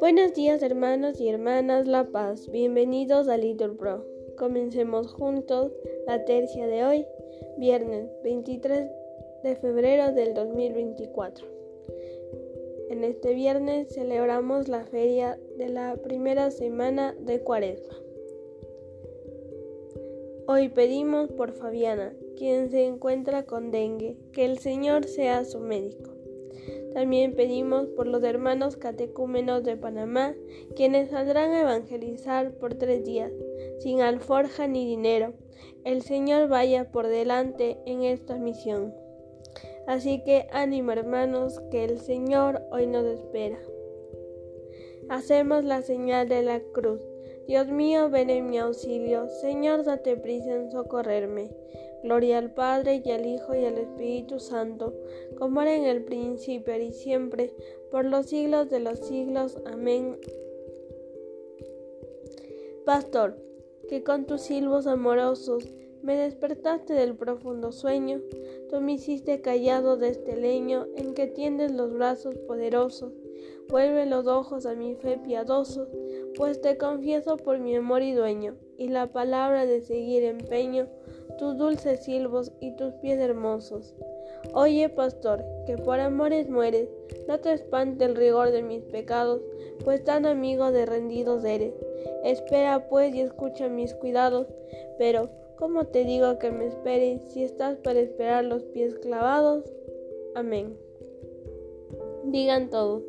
Buenos días hermanos y hermanas La Paz, bienvenidos a Little Pro. Comencemos juntos la tercia de hoy, viernes 23 de febrero del 2024. En este viernes celebramos la feria de la primera semana de Cuaresma. Hoy pedimos por Fabiana, quien se encuentra con dengue, que el Señor sea su médico. También pedimos por los hermanos catecúmenos de Panamá, quienes saldrán a evangelizar por tres días, sin alforja ni dinero. El Señor vaya por delante en esta misión. Así que ánimo hermanos, que el Señor hoy nos espera. Hacemos la señal de la cruz. Dios mío, ven en mi auxilio. Señor, date prisa en socorrerme. Gloria al Padre y al Hijo y al Espíritu Santo, como era en el principio y siempre, por los siglos de los siglos. Amén. Pastor, que con tus silbos amorosos me despertaste del profundo sueño, tú me hiciste callado de este leño en que tiendes los brazos poderosos. Vuelve los ojos a mi fe piadosos, pues te confieso por mi amor y dueño, y la palabra de seguir empeño tus dulces silbos y tus pies hermosos. Oye, pastor, que por amores mueres, no te espante el rigor de mis pecados, pues tan amigo de rendidos eres. Espera pues y escucha mis cuidados, pero ¿cómo te digo que me esperes si estás para esperar los pies clavados? Amén. Digan todos,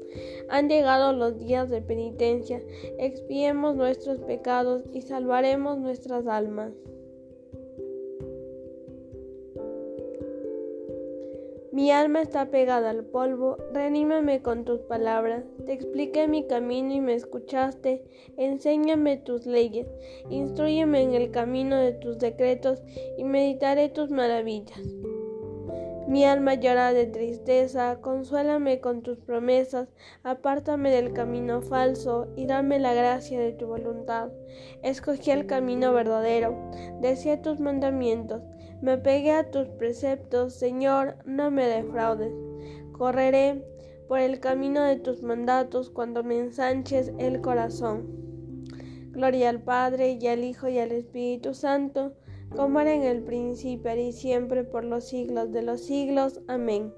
han llegado los días de penitencia, expiemos nuestros pecados y salvaremos nuestras almas. Mi alma está pegada al polvo, reanímame con tus palabras. Te expliqué mi camino y me escuchaste. Enséñame tus leyes, instruyeme en el camino de tus decretos y meditaré tus maravillas. Mi alma llora de tristeza, consuélame con tus promesas, apártame del camino falso y dame la gracia de tu voluntad. Escogí el camino verdadero, decía tus mandamientos, me pegué a tus preceptos, Señor, no me defraudes. Correré por el camino de tus mandatos cuando me ensanches el corazón. Gloria al Padre y al Hijo y al Espíritu Santo como era en el principio y siempre por los siglos de los siglos. Amén.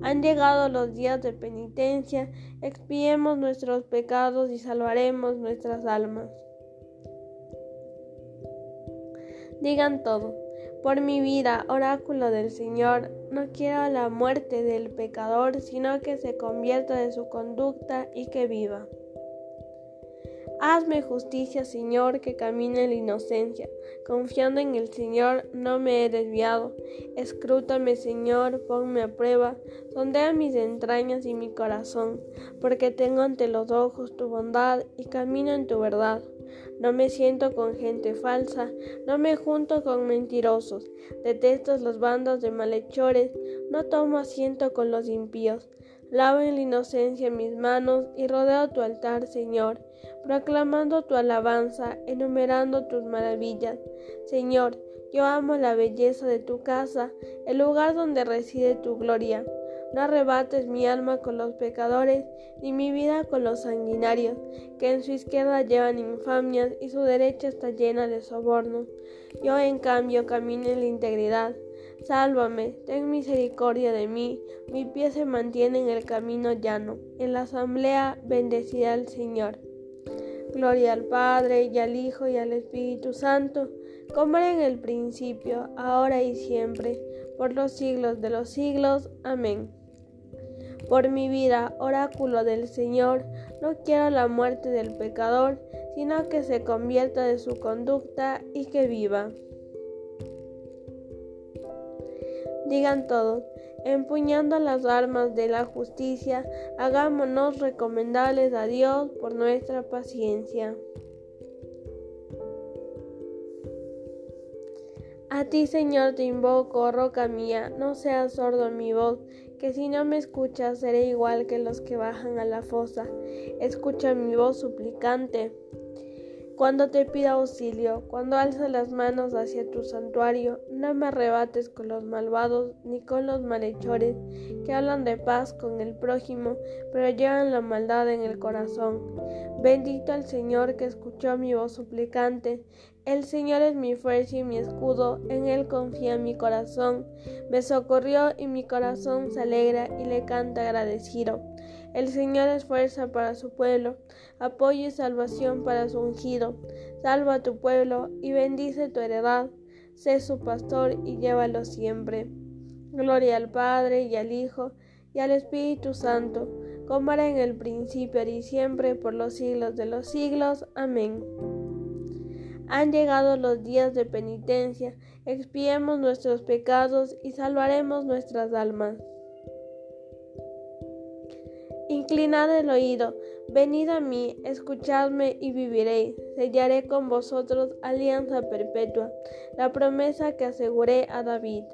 Han llegado los días de penitencia, expiemos nuestros pecados y salvaremos nuestras almas. Digan todo. Por mi vida, oráculo del Señor, no quiero la muerte del pecador, sino que se convierta de su conducta y que viva. Hazme justicia, Señor, que camine en la inocencia. Confiando en el Señor, no me he desviado. Escrútame, Señor, ponme a prueba. Sondea mis entrañas y mi corazón, porque tengo ante los ojos tu bondad y camino en tu verdad. No me siento con gente falsa, no me junto con mentirosos. Detesto los bandos de malhechores, no tomo asiento con los impíos. Lavo en la inocencia mis manos y rodeo tu altar, Señor, proclamando tu alabanza, enumerando tus maravillas. Señor, yo amo la belleza de tu casa, el lugar donde reside tu gloria. No arrebates mi alma con los pecadores, ni mi vida con los sanguinarios, que en su izquierda llevan infamias y su derecha está llena de sobornos. Yo en cambio camino en la integridad. Sálvame, ten misericordia de mí, mi pie se mantiene en el camino llano, en la asamblea bendecida al Señor. Gloria al Padre y al Hijo y al Espíritu Santo, como era en el principio, ahora y siempre, por los siglos de los siglos. Amén. Por mi vida, oráculo del Señor, no quiero la muerte del pecador, sino que se convierta de su conducta y que viva. Digan todos, empuñando las armas de la justicia, hagámonos recomendables a Dios por nuestra paciencia. A ti, Señor, te invoco, roca mía, no seas sordo mi voz, que si no me escuchas seré igual que los que bajan a la fosa. Escucha mi voz suplicante Cuando te pido auxilio, cuando alzo las manos hacia tu santuario, no me arrebates con los malvados ni con los malhechores que hablan de paz con el prójimo, pero llevan la maldad en el corazón. Bendito el Señor que escuchó mi voz suplicante. El Señor es mi fuerza y mi escudo, en Él confía mi corazón. Me socorrió y mi corazón se alegra y le canta agradecido. El Señor es fuerza para su pueblo, apoyo y salvación para su ungido. Salva a tu pueblo y bendice tu heredad. Sé su pastor y llévalo siempre. Gloria al Padre y al Hijo y al Espíritu Santo, como era en el principio y siempre, por los siglos de los siglos. Amén. Han llegado los días de penitencia, expiemos nuestros pecados y salvaremos nuestras almas. Inclinad el oído, venid a mí, escuchadme y viviréis. Sellaré con vosotros alianza perpetua, la promesa que aseguré a David.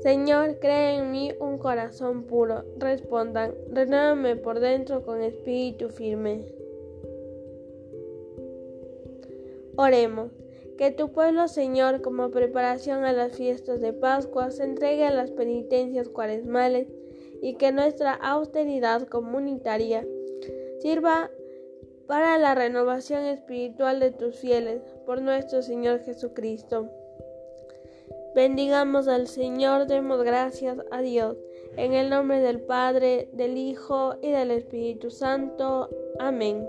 Señor, cree en mí un corazón puro. Respondan, renuévame por dentro con espíritu firme. Oremos. Que tu pueblo, Señor, como preparación a las fiestas de Pascua, se entregue a las penitencias cuaresmales y que nuestra austeridad comunitaria sirva para la renovación espiritual de tus fieles, por nuestro Señor Jesucristo. Bendigamos al Señor, demos gracias a Dios, en el nombre del Padre, del Hijo y del Espíritu Santo. Amén.